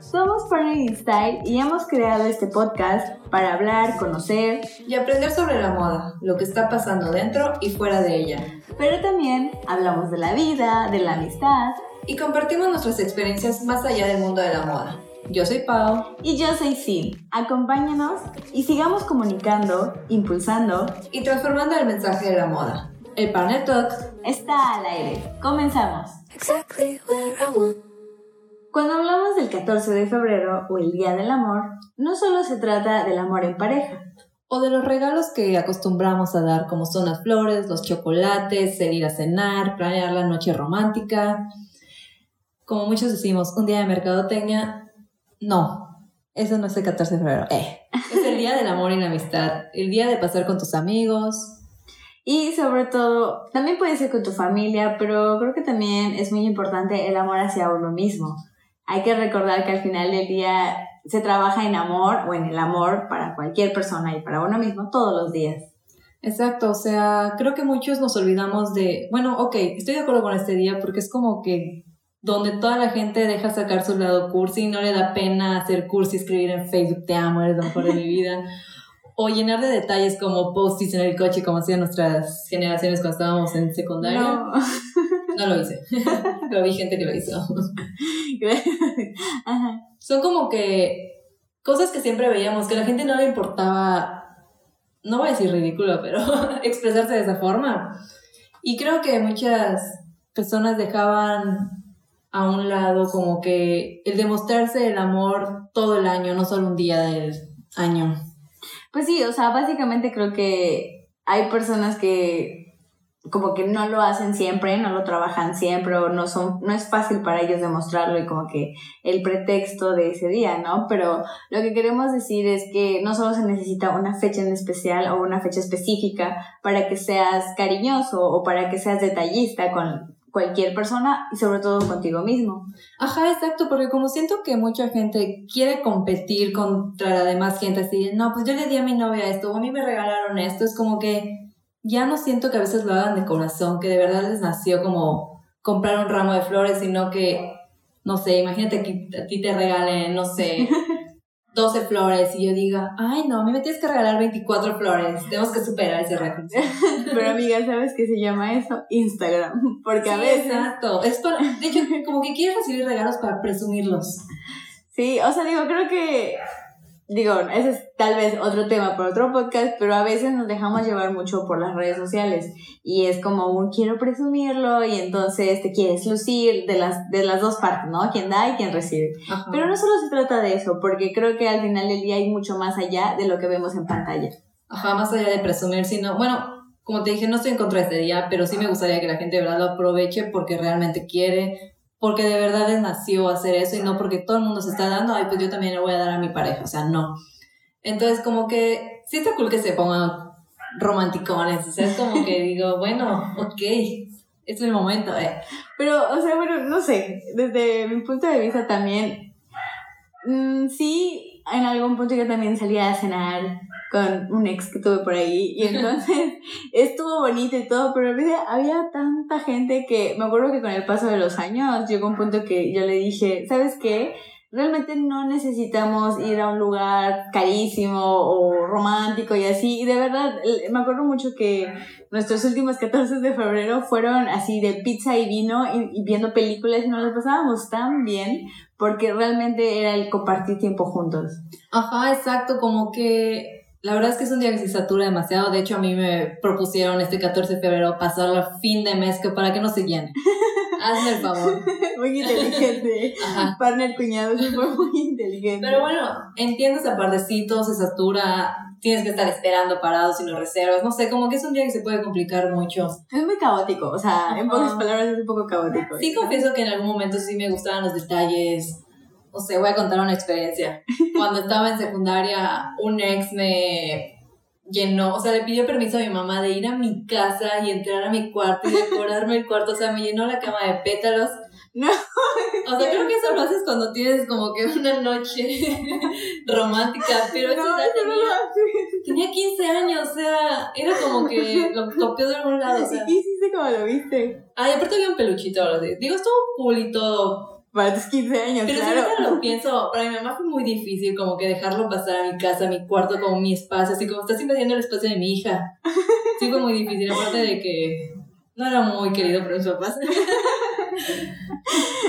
Somos Partner Style y hemos creado este podcast para hablar, conocer y aprender sobre la moda, lo que está pasando dentro y fuera de ella. Pero también hablamos de la vida, de la amistad y compartimos nuestras experiencias más allá del mundo de la moda. Yo soy Pau. Y yo soy Sil. Acompáñanos y sigamos comunicando, impulsando y transformando el mensaje de la moda. El Partner Talks está al aire. Comenzamos. Cuando hablamos del 14 de febrero o el Día del Amor, no solo se trata del amor en pareja. O de los regalos que acostumbramos a dar, como son las flores, los chocolates, el ir a cenar, planear la noche romántica. Como muchos decimos, un día de mercadotecnia, no, eso no es el 14 de febrero. Eh, es el día del amor y la amistad, el día de pasar con tus amigos, y sobre todo, también puede ser con tu familia, pero creo que también es muy importante el amor hacia uno mismo. Hay que recordar que al final del día se trabaja en amor o en el amor para cualquier persona y para uno mismo todos los días. Exacto, o sea, creo que muchos nos olvidamos de, bueno, ok, estoy de acuerdo con este día porque es como que donde toda la gente deja sacar su lado cursi, no le da pena hacer cursi, escribir en Facebook, te amo, eres lo mejor de mi vida. o llenar de detalles como post-its en el coche como hacían nuestras generaciones cuando estábamos en secundaria. No, no lo hice, pero vi gente que lo hizo. Son como que cosas que siempre veíamos, que a la gente no le importaba, no voy a decir ridículo, pero expresarse de esa forma. Y creo que muchas personas dejaban a un lado como que el demostrarse el amor todo el año, no solo un día del año. Pues sí, o sea, básicamente creo que hay personas que como que no lo hacen siempre, no lo trabajan siempre o no son no es fácil para ellos demostrarlo y como que el pretexto de ese día, ¿no? Pero lo que queremos decir es que no solo se necesita una fecha en especial o una fecha específica para que seas cariñoso o para que seas detallista con cualquier persona y sobre todo contigo mismo. Ajá, exacto, porque como siento que mucha gente quiere competir contra la demás gente, así, no, pues yo le di a mi novia esto, o a mí me regalaron esto, es como que ya no siento que a veces lo hagan de corazón, que de verdad les nació como comprar un ramo de flores, sino que, no sé, imagínate que a ti te regalen, no sé, 12 flores y yo diga, ay no, a mí me tienes que regalar 24 flores, tenemos que superar ese récord. Pero amiga, ¿sabes qué se llama eso? Instagram, porque a veces... Exacto, es de hecho, como que quieres recibir regalos para presumirlos. Sí, o sea, digo, creo que digo, ese es tal vez otro tema para otro podcast, pero a veces nos dejamos llevar mucho por las redes sociales y es como un quiero presumirlo y entonces te quieres lucir de las, de las dos partes, ¿no? Quien da y quien recibe. Pero no solo se trata de eso, porque creo que al final del día hay mucho más allá de lo que vemos en pantalla. Ajá, más allá de presumir, sino, bueno, como te dije, no estoy en contra de este día, pero sí me gustaría que la gente de verdad lo aproveche porque realmente quiere, porque de verdad les nació hacer eso y no porque todo el mundo se está dando, ay, pues yo también le voy a dar a mi pareja, o sea, no. Entonces, como que sí está cool que se pongan romanticones, o sea, es como que digo, bueno, ok, es el momento, eh. Pero, o sea, bueno, no sé, desde mi punto de vista también, mm, sí, en algún punto yo también salía a cenar con un ex que tuve por ahí y entonces estuvo bonito y todo, pero había tanta gente que me acuerdo que con el paso de los años llegó un punto que yo le dije, ¿sabes qué? Realmente no necesitamos ir a un lugar carísimo o romántico y así. Y de verdad, me acuerdo mucho que nuestros últimos 14 de febrero fueron así de pizza y vino y, y viendo películas y nos las pasábamos tan bien porque realmente era el compartir tiempo juntos. Ajá, exacto, como que la verdad es que es un día que se satura demasiado. De hecho, a mí me propusieron este 14 de febrero pasarlo a fin de mes que para que no se llene. Hazme el favor. Muy inteligente. Ajá. Partner cuñado, sí fue muy inteligente. Pero bueno, entiendo esa partecito, se satura, tienes que estar esperando parados y no reservas. No sé, como que es un día que se puede complicar mucho. Es muy caótico, o sea, en pocas palabras es un poco caótico. Sí, confieso que en algún momento sí me gustaban los detalles o sea, voy a contar una experiencia. Cuando estaba en secundaria, un ex me llenó, o sea, le pidió permiso a mi mamá de ir a mi casa y entrar a mi cuarto y decorarme el cuarto, o sea, me llenó la cama de pétalos. No. O sea, creo que eso lo haces cuando tienes como que una noche romántica, pero no, tenía, tenía 15 años, o sea, era como que lo copió de algún lado, o sea. ¿Y hiciste como lo viste? Ay, aparte había un peluchito, digo, estuvo cool y todo, para tus 15 años, Pero claro. si ahorita lo pienso, para mi mamá fue muy difícil como que dejarlo pasar a mi casa, a mi cuarto, como mi espacio, así como estás invadiendo el espacio de mi hija. Sí fue muy difícil, aparte de que no era muy querido por mis papás.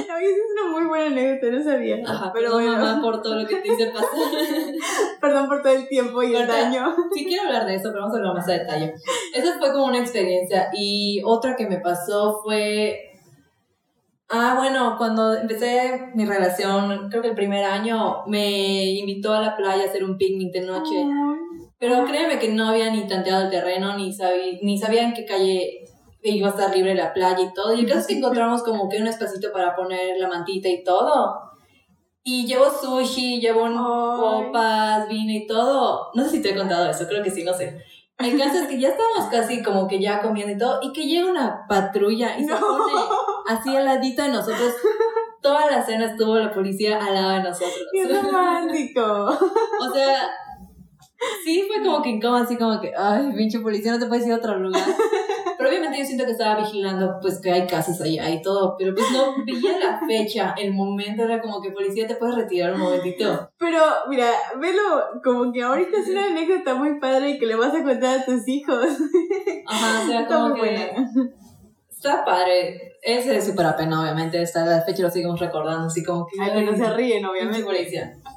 Ay, esa es una muy buena anécdota, no sabía. Ajá, pero perdón, bueno, mamá por todo lo que te hice pasar. perdón por todo el tiempo y el daño. Sí quiero hablar de eso, pero vamos a hablar más a detalle. Esa fue como una experiencia. Y otra que me pasó fue... Ah, bueno, cuando empecé mi relación, creo que el primer año, me invitó a la playa a hacer un picnic de noche. Pero créeme que no había ni tanteado el terreno, ni, sabí, ni sabía en qué calle iba a estar libre la playa y todo. Y el caso es que encontramos como que un espacito para poner la mantita y todo. Y llevo sushi, llevo copas, vino y todo. No sé si te he contado eso, creo que sí, no sé. El caso es que ya estábamos casi como que ya comiendo y todo, y que llega una patrulla y se pone así al ladito de nosotros. Toda la cena estuvo la policía al lado de nosotros. ¡Qué romántico! O sea, sí fue como que incómodo, así como que, ay, pinche policía, no te puedes ir a otro lugar. Pero obviamente yo siento que estaba vigilando, pues que hay casas allá y todo, pero pues no veía la fecha, el momento, era como que policía, te puedes retirar un momentito. Pero, mira, velo como que ahorita es una anécdota muy padre y que le vas a contar a tus hijos. Ajá, o sea, Está como muy que buena. Está padre. Ese es súper pena, obviamente, hasta la fecha lo seguimos recordando, así como que... Ay, pero se ríen, obviamente.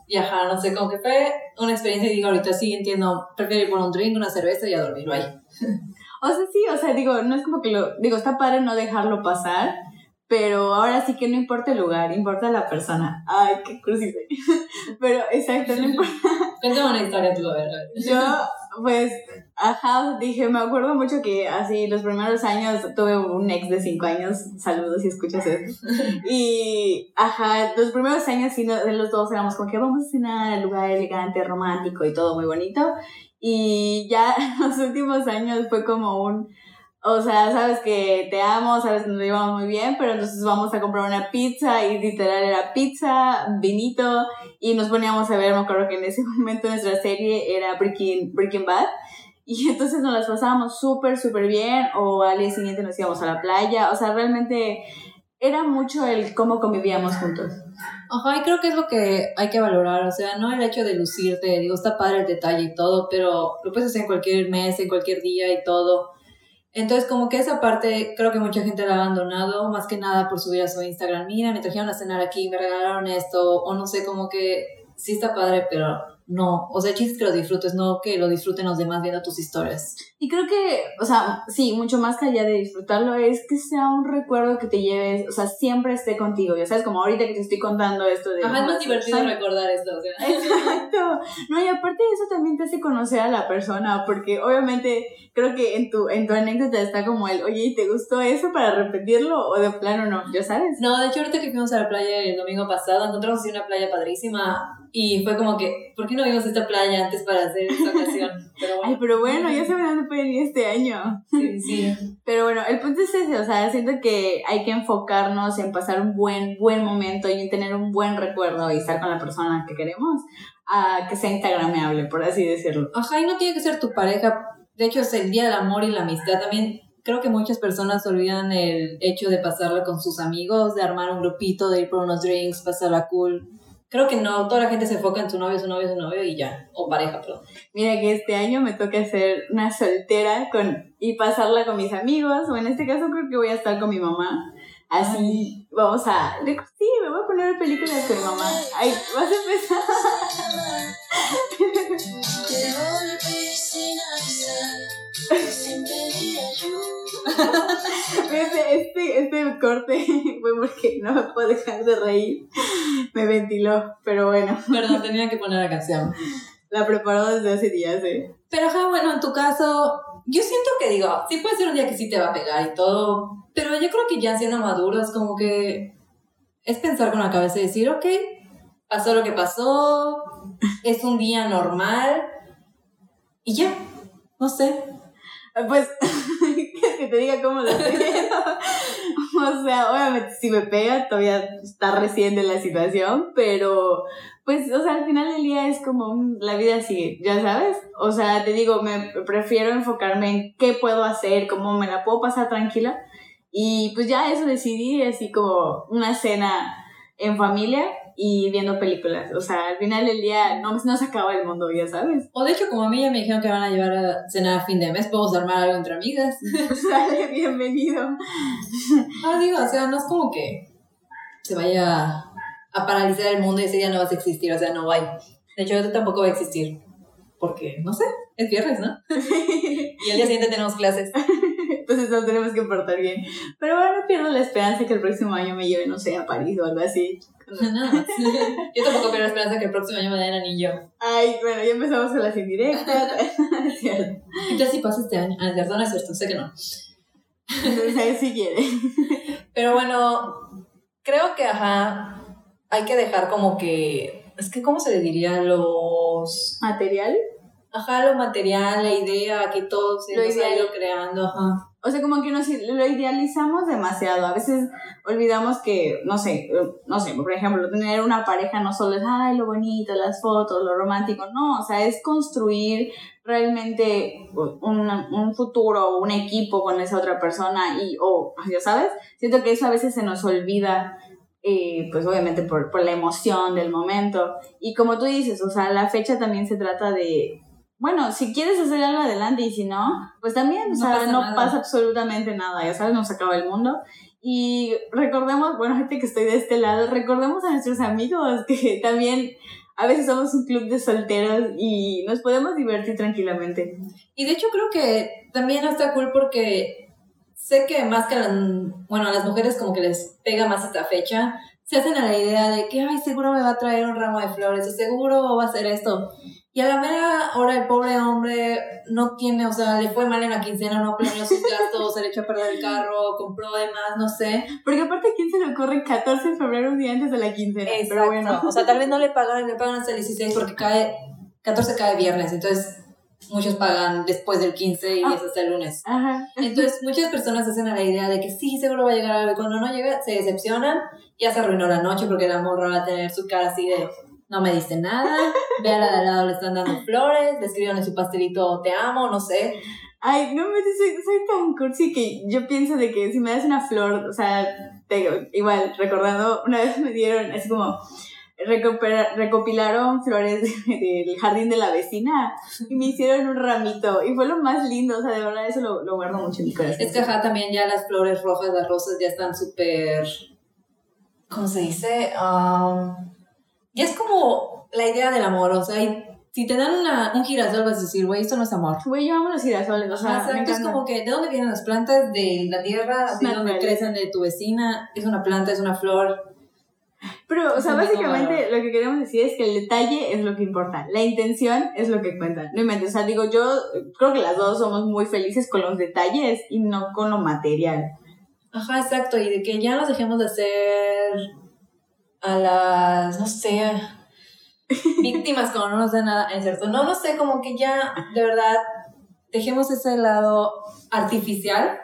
Y ajá, no sé, como que fue una experiencia y digo, ahorita sí entiendo, prefiero ir por un drink, una cerveza y a dormir, ahí. O sea, sí, o sea, digo, no es como que lo. Digo, está padre no dejarlo pasar, pero ahora sí que no importa el lugar, importa la persona. Ay, qué soy. Pero, exacto, no importa. Cuéntame una historia tú, a ver. Yo, pues, ajá, dije, me acuerdo mucho que así los primeros años tuve un ex de cinco años, saludos si escuchas esto. Y, ajá, los primeros años sí, los dos éramos como que vamos a cenar al lugar elegante, romántico y todo muy bonito. Y ya los últimos años fue como un, o sea, sabes que te amo, sabes que nos llevamos muy bien, pero entonces vamos a comprar una pizza y literal era pizza, vinito y nos poníamos a ver, me acuerdo que en ese momento nuestra serie era Breaking, Breaking Bad y entonces nos las pasábamos súper, súper bien o al día siguiente nos íbamos a la playa, o sea, realmente era mucho el cómo convivíamos juntos. Ajá, y creo que es lo que hay que valorar, o sea, no el hecho de lucirte, digo, está padre el detalle y todo, pero lo puedes hacer en cualquier mes, en cualquier día y todo. Entonces, como que esa parte creo que mucha gente la ha abandonado, más que nada por subir a su Instagram, mira, me trajeron a cenar aquí, me regalaron esto, o no sé, como que sí está padre, pero no, o sea, el chiste es que lo disfrutes, no que lo disfruten los demás viendo tus historias. Y creo que, o sea, sí, mucho más que allá de disfrutarlo es que sea un recuerdo que te lleves, o sea, siempre esté contigo, ya sabes, como ahorita que te estoy contando esto de... Ajá, es más divertido recordar esto, o sea. Exacto. No, y aparte de eso también te hace conocer a la persona, porque obviamente creo que en tu, en tu anécdota está como el, oye, ¿y te gustó eso para repetirlo? O de plano no, ya sabes. No, de hecho, ahorita que fuimos a la playa el domingo pasado, encontramos así una playa padrísima y fue como que, ¿por qué no vimos esta playa antes para hacer esta ocasión? Pero Ay, bueno, pero bueno, ya saben dónde pueden ir este año. sí, sí. Pero bueno, el punto es ese, o sea, siento que hay que enfocarnos en pasar un buen, buen momento y en tener un buen recuerdo y estar con la persona que queremos, a que sea instagrameable, por así decirlo. Ajá, y no tiene que ser tu pareja. De hecho, es el Día del Amor y la Amistad. También creo que muchas personas olvidan el hecho de pasarla con sus amigos, de armar un grupito, de ir por unos drinks, pasarla cool. Creo que no, toda la gente se enfoca en su novio, su novio, su novio y ya. O pareja, perdón. Mira que este año me toca ser una soltera con, y pasarla con mis amigos, o en este caso creo que voy a estar con mi mamá. Así, vamos a... Sí, me voy a poner películas con mi mamá. Ay, vas a empezar. Este, este, este corte fue porque no me puedo dejar de reír. Me ventiló, pero bueno, Perdón, tenía que poner la canción. la preparó desde hace días, ¿eh? Pero ajá, bueno, en tu caso, yo siento que digo, sí puede ser un día que sí te va a pegar y todo, pero yo creo que ya siendo maduros, como que es pensar con la cabeza y decir, ok, pasó lo que pasó, es un día normal y ya, no sé. Pues, ¿quieres que te diga cómo lo sé? o sea, obviamente si me pega, todavía está recién de la situación, pero pues, o sea, al final del día es como la vida sigue, ya sabes. O sea, te digo, me prefiero enfocarme en qué puedo hacer, cómo me la puedo pasar tranquila. Y pues ya eso decidí, así como una cena en familia y viendo películas. O sea, al final del día no, no se acaba el mundo, ya sabes. O de hecho, como a mí ya me dijeron que van a llevar a cenar a fin de mes, podemos armar algo entre amigas. Sale, bienvenido. Ah, digo, o sea, no es como que se vaya a paralizar el mundo y ese día no vas a existir, o sea, no hay. De hecho, yo tampoco voy a existir. Porque, no sé, es viernes, ¿no? Y el día siguiente tenemos clases. Entonces nos tenemos que portar bien. Pero bueno, no pierdo la esperanza que el próximo año me lleve, no sé, a París o algo así. Nada más. Yo tampoco pierdo esperanza que el próximo año me den anillo. Ay, bueno, ya empezamos con las indirectas. ¿Qué tal si pasa este año? Ah, no es cierto, sé que no. Entonces ahí sí quiere. Pero bueno, creo que, ajá, hay que dejar como que... Es que, ¿cómo se le diría? Los... ¿Material? Ajá, lo material, la idea, que todo se Lo nos ha ido creando, ajá. O sea, como que nos lo idealizamos demasiado. A veces olvidamos que, no sé, no sé, por ejemplo, tener una pareja no solo es, ay, lo bonito, las fotos, lo romántico. No, o sea, es construir realmente un, un futuro, un equipo con esa otra persona y, o, ya sabes, siento que eso a veces se nos olvida. eh, pues obviamente por, por la emoción del momento. Y como tú dices, o sea, la fecha también se trata de, bueno, si quieres hacer algo adelante y si no, pues también, o No sea, pasa no nada. pasa absolutamente nada, ya sabes, nos acaba el mundo. Y recordemos, bueno, gente que estoy de este lado, recordemos a nuestros amigos que también a veces somos un club de solteros y nos podemos divertir tranquilamente. Y de hecho creo que también está cool porque sé que más que a las, bueno, a las mujeres como que les pega más esta fecha, se hacen a la idea de que, ay, seguro me va a traer un ramo de flores, o seguro va a hacer esto. Y a la mera hora el pobre hombre no tiene, o sea, le fue mal en la quincena, no planeó sus gastos, se le echó a perder el carro, compró de más, no sé. Porque aparte, ¿a quién se le ocurre 14 de febrero, un día antes de la quincena? Pero bueno, O sea, tal vez no le pagaron, le pagan hasta el 16 porque cae, 14 cae viernes, entonces muchos pagan después del 15 y Ah. es hasta el lunes. ajá. Entonces, muchas personas hacen a la idea de que sí, seguro va a llegar algo. Y cuando no llega, se decepcionan. Ya se arruinó la noche porque la morra va a tener su cara así de no me diste nada. Ve a la de al lado, le están dando flores. Le escribieron en su pastelito te amo, no sé. Ay, no me soy, soy tan cursi que yo pienso de que si me das una flor, o sea, te- igual, recordando, una vez me dieron así como recopilaron flores del jardín de la vecina y me hicieron un ramito y fue lo más lindo, o sea, de verdad eso lo, lo guardo mucho en mi corazón. Es que ajá, también ya las flores rojas, las rosas ya están súper. ¿Cómo se dice? Um, ya es como la idea del amor. O sea, y si te dan una, un girasol, vas a decir, güey, esto no es amor. Güey, yo amo los girasoles, o sea, Exacto, es como que de dónde vienen las plantas, de la tierra, de Naturales. crecen de tu vecina, es una planta, es una flor. Pero, o sea, básicamente lo que queremos decir es que el detalle es lo que importa. La intención es lo que cuenta. No inventes. O sea, digo, yo creo que las dos somos muy felices con los detalles y no con lo material. Ajá, exacto, y de que ya nos dejemos de hacer a las, no sé, víctimas como no nos da nada, es cierto, no, no sé, como que ya, de verdad, dejemos ese lado artificial,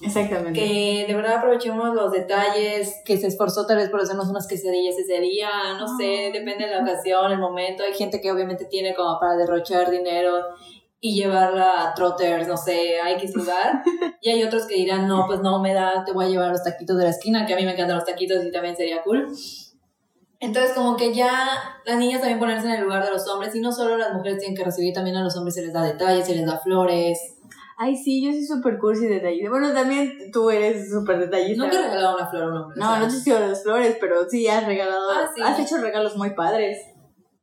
Exactamente. que de verdad aprovechemos los detalles, que se esforzó tal vez por hacernos unas quesadillas ese día, no sé, Ay. depende de la ocasión, el momento, hay gente que obviamente tiene como para derrochar dinero y llevarla a trotters, no sé, a X lugar, y hay otros que dirán, no, pues no me da, te voy a llevar los taquitos de la esquina, que a mí me encantan los taquitos y también sería cool. Entonces, como que ya las niñas también ponerse en el lugar de los hombres, y no solo las mujeres tienen que recibir, también a los hombres se les da detalles, se les da flores. Ay, sí, yo soy súper cursi detallista. Bueno, también tú eres súper detallista. Nunca he regalado una flor a un hombre. No, sea. no te he sido las flores, pero sí has regalado. Ah, sí. Has hecho regalos muy padres.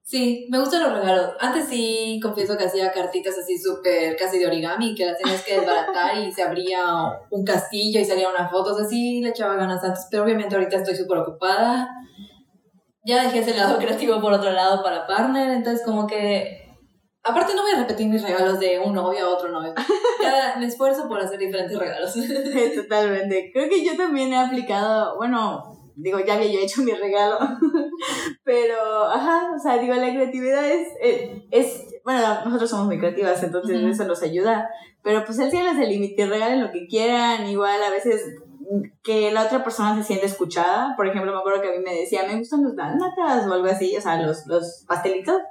Sí, me gustan los regalos. Antes sí, confieso que hacía cartitas así súper casi de origami, que las tenías que desbaratar y se abría un castillo y salía una foto. O sea, sí le echaba ganas antes, pero obviamente ahorita estoy súper ocupada. Ya dejé ese lado creativo por otro lado para partner, entonces como que... Aparte no voy a repetir mis regalos de un novio a otro novio. Cada, me esfuerzo por hacer diferentes regalos. Totalmente. Creo que yo también he aplicado, bueno, digo, ya había yo hecho mi regalo, pero, ajá, o sea, digo, la creatividad es, eh, es, bueno, nosotros somos muy creativas, entonces Ujú. eso nos ayuda, pero pues el cielo es el límite, regalen lo que quieran, igual a veces que la otra persona se siente escuchada, por ejemplo, me acuerdo que a mí me decía, me gustan los dálmatas o algo así, o sea, los, los pastelitos,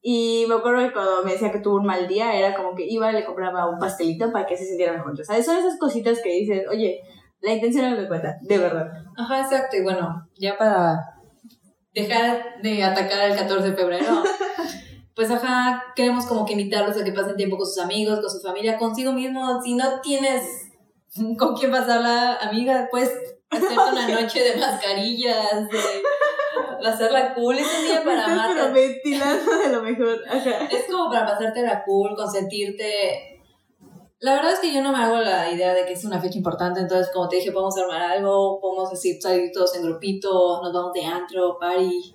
y me acuerdo que cuando me decía que tuvo un mal día, era como que iba y le compraba un pastelito para que se sintiera mejor. O sea, son esas cositas que dices, oye, La intención es lo que cuenta, de verdad. Ajá, exacto. Y bueno, ya para dejar de atacar el 14 de febrero, pues ajá, queremos como que invitarlos a que pasen tiempo con sus amigos, con su familia, consigo mismo. Si no tienes con quién pasarla, amiga, pues hacerte una noche de mascarillas, de hacerla cool. Es un día para amarte. pero ventilando de lo mejor. Ajá. Es como para pasarte la cool, consentirte. La verdad es que yo no me hago la idea de que es una fecha importante, entonces como te dije, podemos armar algo, podemos decir, salir todos en grupitos, nos vamos de antro, party,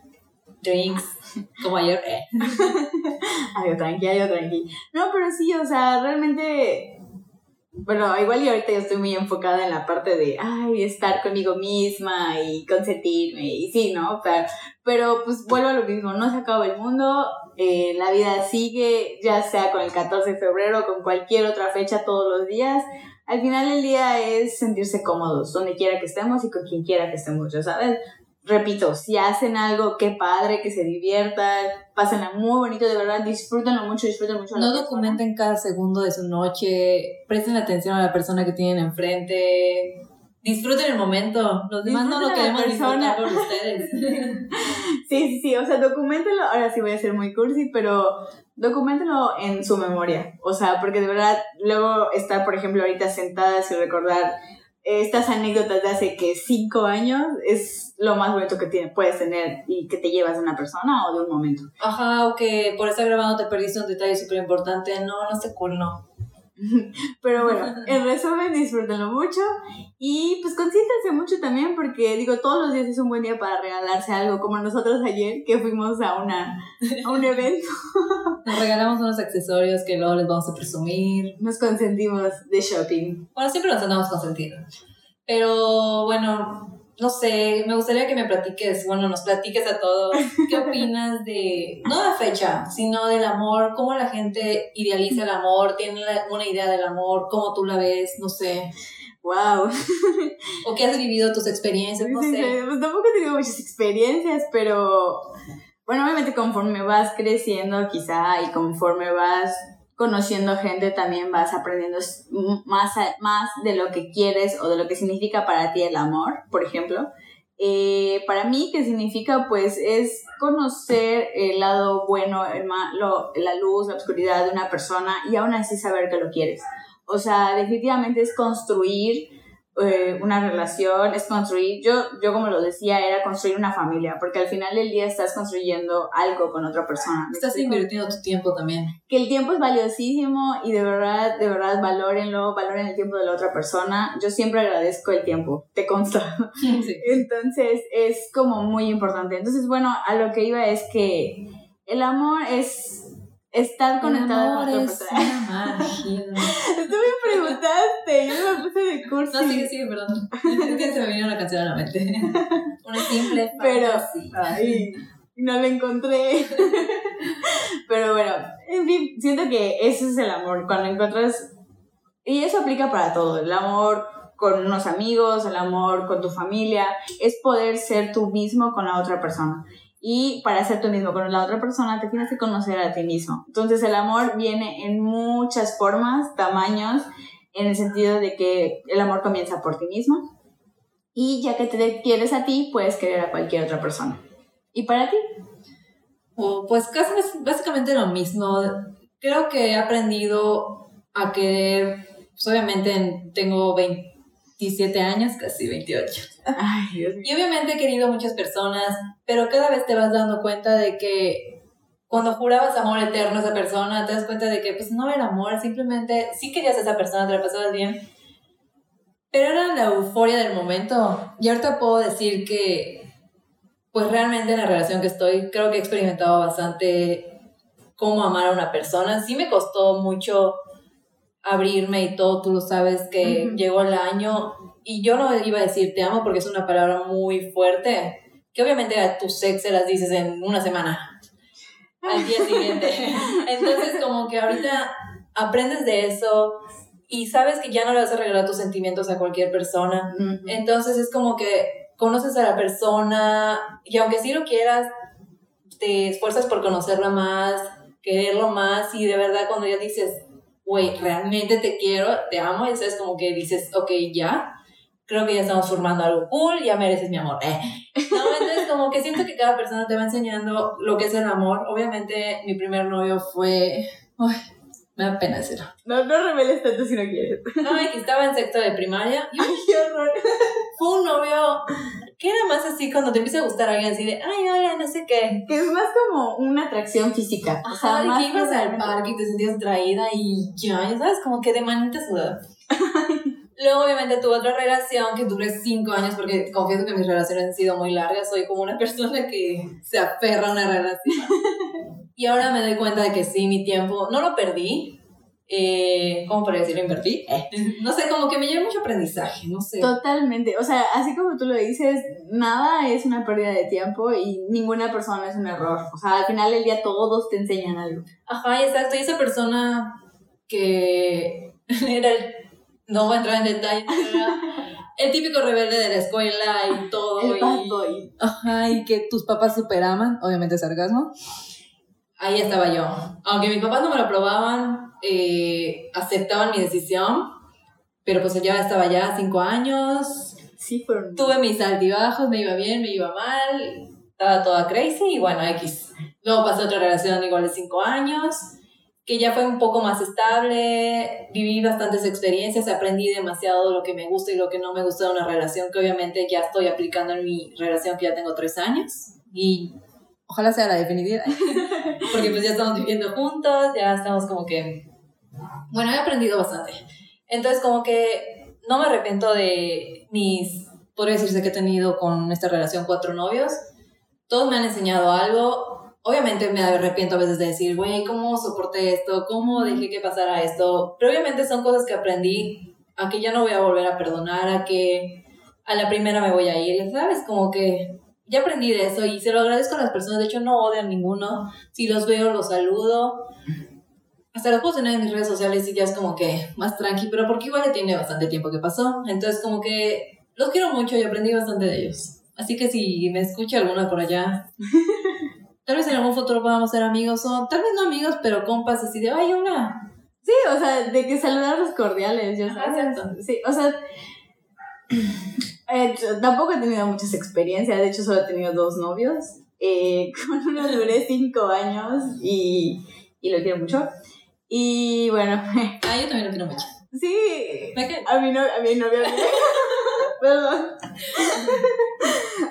drinks, como ayer. eh. Ay, tranqui, ay, tranqui. No, pero sí, o sea, realmente. Bueno, igual y ahorita yo estoy muy enfocada en la parte de, ay, estar conmigo misma y consentirme, y sí, ¿no? Pero, pero pues vuelvo a lo mismo, no se acaba el mundo, eh, la vida sigue, ya sea con el 14 de febrero, con cualquier otra fecha todos los días. Al final del día es sentirse cómodos, donde quiera que estemos y con quien quiera que estemos, ya sabes. Repito, si hacen algo, qué padre, que se diviertan, pásenla muy bonito, de verdad, disfrútenlo mucho, disfruten mucho. a la No persona. documenten cada segundo de su noche, presten atención a la persona que tienen enfrente, disfruten el momento, los demás no lo queremos disfrutar por ustedes. Sí, sí, sí, o sea, documentenlo, ahora sí voy a ser muy cursi, pero documentenlo en su memoria, o sea, porque de verdad, luego estar, por ejemplo, ahorita sentadas y recordar estas anécdotas de hace que cinco años es lo más bonito que tiene, puedes tener y que te llevas de una persona o de un momento. Ajá, o que por estar grabando te perdiste un detalle súper importante, no, no sé cool, no. Pero bueno, en resumen, disfrútenlo mucho y pues consiéntense mucho también porque digo, todos los días es un buen día para regalarse algo, como nosotros ayer que fuimos a, una, a un evento, Nos regalamos unos accesorios que luego les vamos a presumir. nos consentimos de shopping. Bueno, siempre nos andamos consentidos. Pero bueno, no sé, me gustaría que me platiques, bueno, nos platiques a todos, ¿qué opinas de, no de la fecha, sino del amor? ¿Cómo la gente idealiza el amor? ¿Tiene una idea del amor? ¿Cómo tú la ves? No sé. ¡Wow! ¿O qué has vivido, tus experiencias? No sí, sé. Pues tampoco he tenido muchas experiencias, pero bueno, obviamente conforme vas creciendo quizá y conforme vas conociendo gente también vas aprendiendo más, más de lo que quieres o de lo que significa para ti el amor, por ejemplo. Eh, para mí, ¿qué significa? Pues es conocer el lado bueno, el la luz, la oscuridad de una persona y aún así saber que lo quieres. O sea, definitivamente es construir eh, una relación, es construir, yo, yo como lo decía, era construir una familia, porque al final del día estás construyendo algo con otra persona. ¿me Estás explico? invirtiendo tu tiempo también. Que el tiempo es valiosísimo y de verdad, de verdad, valórenlo, valoren el tiempo de la otra persona. Yo siempre agradezco el tiempo, te consta. Sí. Entonces es como muy importante. Entonces, bueno, a lo que iba es que el amor es estar conectado con otra persona. Tú me preguntaste, yo me puse de cursi. No, sigue, sigue, perdón. Es que se me vino una canción a la mente. Una simple Pero, ay, no lo encontré. Pero bueno, en fin, siento que ese es el amor. Cuando encuentras. Y eso aplica para todo. El amor con unos amigos, el amor con tu familia. Es poder ser tú mismo con la otra persona. Y para ser tú mismo con la otra persona, te tienes que conocer a ti mismo. Entonces, el amor viene en muchas formas, tamaños, en el sentido de que el amor comienza por ti mismo. Y ya que te quieres a ti, puedes querer a cualquier otra persona. ¿Y para ti? O, pues casi es básicamente lo mismo. Creo que he aprendido a querer, pues obviamente en- tengo 27 años, casi 28. Ay, Dios mío. Y obviamente he querido muchas personas, pero cada vez te vas dando cuenta de que cuando jurabas amor eterno a esa persona, te das cuenta de que pues no era amor, simplemente sí querías a esa persona, te la pasabas bien, pero era la euforia del momento. Y ahorita puedo decir que pues realmente en la relación que estoy, creo que he experimentado bastante cómo amar a una persona. Sí me costó mucho abrirme y todo, tú lo sabes que llegó el año y yo no iba a decir te amo porque es una palabra muy fuerte, que obviamente a tu ex se las dices en una semana, al día siguiente. Entonces como que ahorita aprendes de eso y sabes que ya no le vas a regalar tus sentimientos a cualquier persona. Entonces es como que conoces a la persona y aunque sí lo quieras, te esfuerzas por conocerla más, quererlo más y de verdad cuando ya dices, güey, realmente te quiero, te amo, y es como que dices, ok, ya. creo que ya estamos formando algo cool, ya mereces mi amor. Eh. No, entonces como que siento que cada persona te va enseñando lo que es el amor. Obviamente mi primer novio fue... Uy, me da pena decirlo. No, no reveles tanto si no quieres. No, que estaba en sexto de primaria y Ay, qué horror. fue un novio que era más así cuando te empieza a gustar alguien así de, ay, hola, no sé qué. Que es más como una atracción física. O sea, Ajá, de más que ibas al parque y te sentías atraída y ya, ya sabes, como que de manita sudada. Luego, obviamente, tuve otra relación que duré cinco años porque confieso que mis relaciones han sido muy largas. Soy como una persona que se aferra a una relación. y ahora me doy cuenta de que sí, mi tiempo no lo perdí. Eh, ¿Cómo podría decirlo? Invertí. Eh, No sé, como que me lleva mucho aprendizaje, no sé. Totalmente. O sea, así como tú lo dices, nada es una pérdida de tiempo y ninguna persona es un error. O sea, al final del día todos te enseñan algo. Ajá, exacto. Y esa persona que era el. No voy a entrar en era el típico rebelde de la escuela y todo. El y. Ajá, y que tus papás superaman, obviamente sarcasmo. Ahí estaba yo. Aunque mis papás no me lo aprobaban, eh, aceptaban mi decisión, pero pues ya estaba ya cinco años, Sí, fueron. tuve mis altibajos, me iba bien, me iba mal, estaba toda crazy y bueno, X. Luego pasé otra relación igual de cinco años, que ya fue un poco más estable, viví bastantes experiencias, aprendí demasiado lo que me gusta y lo que no me gusta de una relación, que obviamente ya estoy aplicando en mi relación que ya tengo tres años y ojalá sea la definitiva, porque pues ya estamos viviendo juntos, ya estamos como que, bueno, he aprendido bastante. Entonces como que no me arrepiento de mis, podría decirse que he tenido con esta relación cuatro novios. Todos me han enseñado algo. Obviamente me arrepiento a veces de decir, güey, ¿cómo soporté esto? ¿Cómo dejé que pasara esto? Pero obviamente son cosas que aprendí a que ya no voy a volver a perdonar, a que a la primera me voy a ir, ¿sabes? Como que ya aprendí de eso y se lo agradezco a las personas. De hecho, no odio a ninguno. Si los veo, los saludo. Hasta los puedo tener en mis redes sociales y ya es como que más tranqui, pero porque igual ya tiene bastante tiempo que pasó. Entonces, como que los quiero mucho y aprendí bastante de ellos. Así que si me escucha alguno por allá, tal vez en algún futuro podamos ser amigos o tal vez no amigos, pero compas así de, ay, hola. Sí, o sea, de que saludar los cordiales, Ajá, sabes. exacto. Sí, o sea. eh, tampoco he tenido muchas experiencias, de hecho solo he tenido dos novios. Eh, con uno duré cinco años y, y lo quiero mucho. Y bueno, Ah, yo también lo quiero mucho. sí, ¿Me qué? a mi, no, a mi novia, perdón,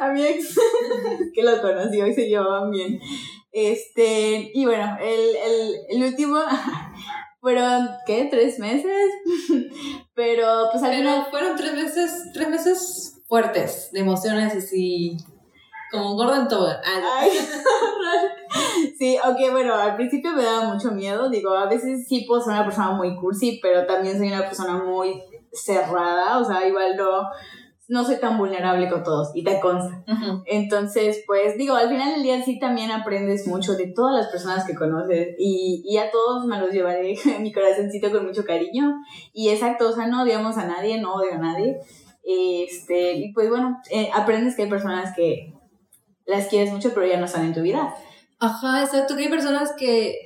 a mi ex, que lo conoció y se llevaban bien. Este, y bueno, el, el, el último fueron, ¿qué? ¿Tres meses? Pero pues al Pero final, fueron tres meses, tres meses fuertes, de emociones así, como Gordon Tobogán. Ah, Ay, sí, aunque bueno, al principio me daba mucho miedo, digo, a veces sí puedo ser una persona muy cursi, pero también soy una persona muy cerrada, o sea, igual no, no soy tan vulnerable con todos, y te consta. Entonces, pues digo, al final del día sí también aprendes mucho de todas las personas que conoces y, y a todos me los llevaré en mi corazoncito con mucho cariño. Y exacto, o sea, no odiamos a nadie, no odio a nadie. Este, y pues bueno, eh, aprendes que hay personas que las quieres mucho, pero ya no están en tu vida. Ajá, exacto, que hay personas que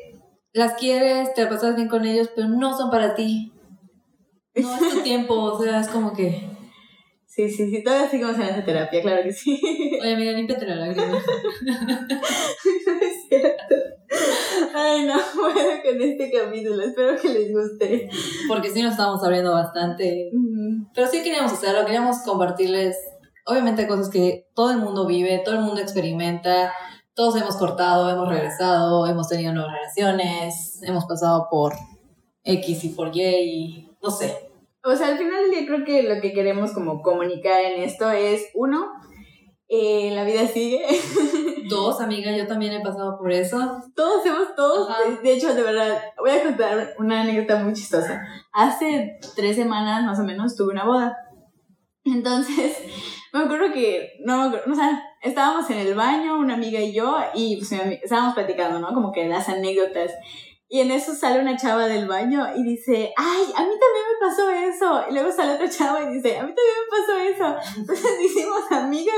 las quieres, te la pasas bien con ellos, pero no son para ti. No es tu tiempo, o sea, es como que, Sí, sí, sí, todavía seguimos en esa terapia, claro que sí. oye, amiga, límpiate la lágrima. No es cierto. Ay, no puedo con este capítulo, espero que les guste. Porque sí nos estamos abriendo bastante. Mm, Pero sí queríamos hacerlo, queríamos compartirles, obviamente, cosas que todo el mundo vive, todo el mundo experimenta. Todos hemos cortado, hemos regresado, hemos tenido nuevas relaciones, hemos pasado por X y por Y y no sé. O sea, al final día creo que lo que queremos como comunicar en esto es, uno, eh, la vida sigue. Dos, amiga, yo también he pasado por eso. todos hemos, todos, de hecho, de verdad, voy a contar una anécdota muy chistosa. Hace tres semanas más o menos tuve una boda. Entonces, me acuerdo que, no, me acuerdo, o sea, estábamos en el baño, una amiga y yo, y pues estábamos platicando, ¿no? Como que las anécdotas. Y en eso sale una chava del baño y dice, ay, a mí también me pasó eso. Y luego sale otra chava y dice, a mí también me pasó eso. Entonces hicimos amigas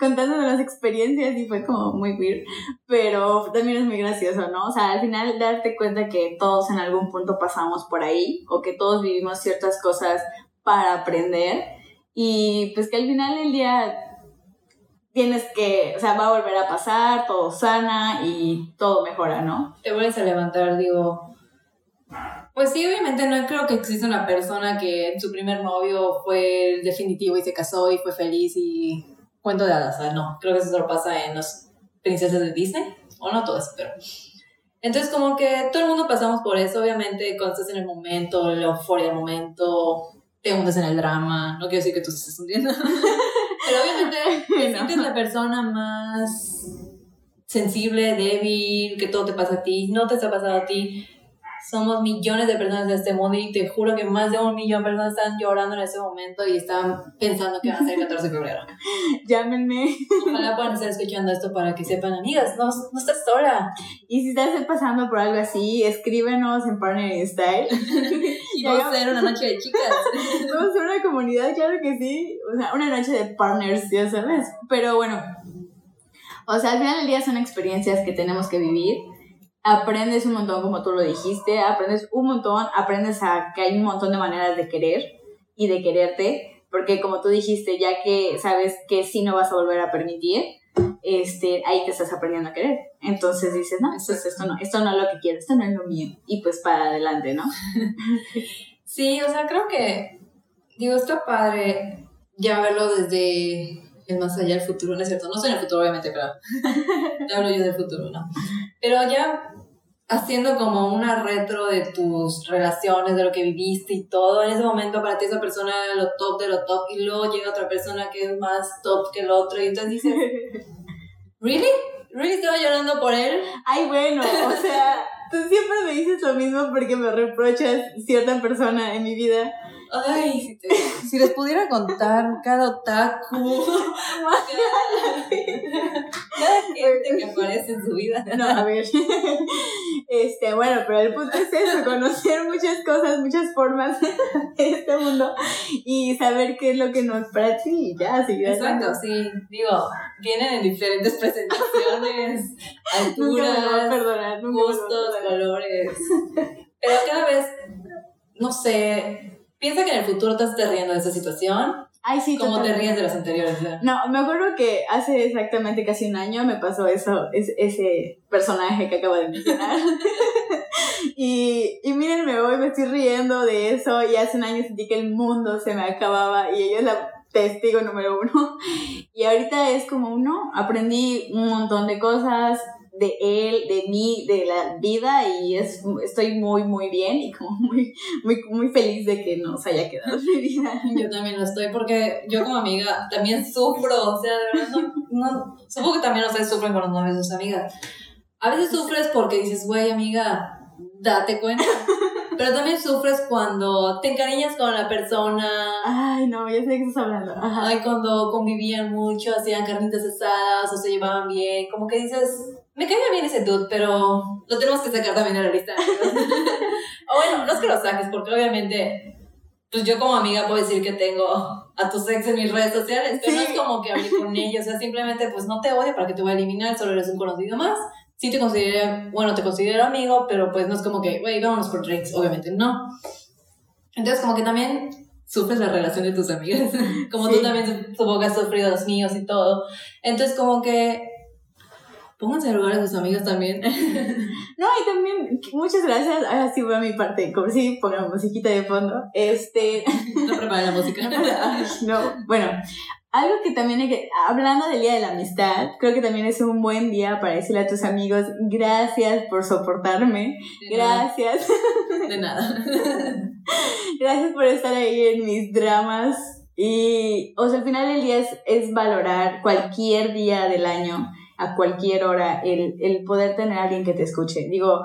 contándonos las experiencias y fue como muy weird. Pero también es muy gracioso, ¿no? O sea, al final darte cuenta que todos en algún punto pasamos por ahí o que todos vivimos ciertas cosas para aprender. Y pues que al final del día tienes que, o sea, va a volver a pasar, todo sana y todo mejora, ¿no? Te vuelves a levantar, digo. Pues sí, obviamente no creo que exista una persona que su primer novio fue el definitivo y se casó y fue feliz y cuento de hadas, no, creo que eso solo pasa en las princesas de Disney, o no todas, pero... Entonces como que todo el mundo pasamos por eso, obviamente cuando estás en el momento, la euforia del momento, te hundes en el drama, no quiero decir que tú estés hundiendo, pero obviamente te No. sientes la persona más sensible, débil, que todo te pasa a ti, no te está pasando a ti. Somos millones de personas en este mundo y te juro que más de un millón de personas están llorando en ese momento y están pensando que va a ser el 14 de febrero. Llámenme. Ojalá puedan estar escuchando esto para que sepan, amigas, no, no estás sola. Y si estás pasando por algo así, escríbenos en Partner Style. Y vamos a hacer una noche de chicas. Vamos a ser una comunidad, claro que sí. O sea, una noche de partners, ya sabes. Pero bueno, o sea, al final del día son experiencias que tenemos que vivir. Aprendes un montón, como tú lo dijiste, aprendes un montón, aprendes a que hay un montón de maneras de querer y de quererte, porque como tú dijiste, ya que sabes que sí no vas a volver a permitir, este, ahí te estás aprendiendo a querer. Entonces dices, no, pues esto no, esto no es lo que quiero, esto no es lo mío. Y pues para adelante, ¿no? Sí, o sea, creo que, digo, está padre ya verlo desde el más allá del futuro, ¿no es cierto? No en el futuro, obviamente, pero te hablo yo del futuro, ¿no? Pero ya haciendo como una retro de tus relaciones, de lo que viviste y todo, en ese momento para ti esa persona era lo top de lo top y luego llega otra persona que es más top que el otro y entonces dices, ¿really? ¿Really estaba llorando por él? Ay, bueno, o sea, tú siempre me dices lo mismo porque me reprochas cierta persona en mi vida. Ay, si, te- si les pudiera contar cada otaku, cada, cada gente que aparece en su vida. No, a ver. Este, bueno, pero el punto es eso, conocer muchas cosas, muchas formas de este mundo y saber qué es lo que no es para ti y ya, seguir Exacto, sí. Digo, vienen en diferentes presentaciones, Nunca alturas, perdonar, nunca gustos, colores. Pero cada vez, no sé, piensa que en el futuro te estás riendo de esa situación, Ay, sí, como te ríes de las anteriores. sea. No, me acuerdo que hace exactamente casi un año me pasó eso, es, ese personaje que acabo de mencionar. y, y mírenme, hoy me estoy riendo de eso y hace un año sentí que el mundo se me acababa y ella es la testigo número uno. Y ahorita es como uno, aprendí un montón de cosas de él, de mí, de la vida y es, estoy muy, muy bien y como muy, muy, muy feliz de que nos haya quedado mi vida. Yo también lo estoy porque yo como amiga también sufro, o sea, de verdad, no, no, supongo que también ustedes sufren con los novios de sus amigas. A veces sufres porque dices, güey, amiga, date cuenta. Pero también sufres cuando te encariñas con la persona, Ay, no, ya sé de qué estás hablando. Ajá. ay, cuando convivían mucho, hacían carnitas asadas o se llevaban bien, como que dices, me caía bien ese dude, pero lo tenemos que sacar también de la lista. de amigos". o bueno, no es que lo saques, porque obviamente, pues yo como amiga puedo decir que tengo a tus ex en mis redes sociales, pero no Sí. es como que hablé con ellos, o sea, simplemente pues no te odio para que te voy a eliminar, solo eres un conocido más. Sí te considero, bueno, te considero amigo, pero pues no es como que, güey, vámonos por drinks, obviamente no. Entonces como que también sufres la relación de tus amigas, como Sí. tú también supongo que has sufrido los míos y todo. Entonces como que pónganse en lugar de sus amigos también. No, y también, muchas gracias. Ahora sí voy a mi parte. Como si pongan musiquita de fondo. Este. no preparen la música. No. Bueno, algo que también hay que. Hablando del Día de la Amistad, creo que también es un buen día para decirle a tus amigos gracias por soportarme. Gracias. De nada. Gracias por estar ahí en mis dramas. Y, o sea, al final del día es, es valorar cualquier día del año, a cualquier hora, el, el poder tener a alguien que te escuche. Digo,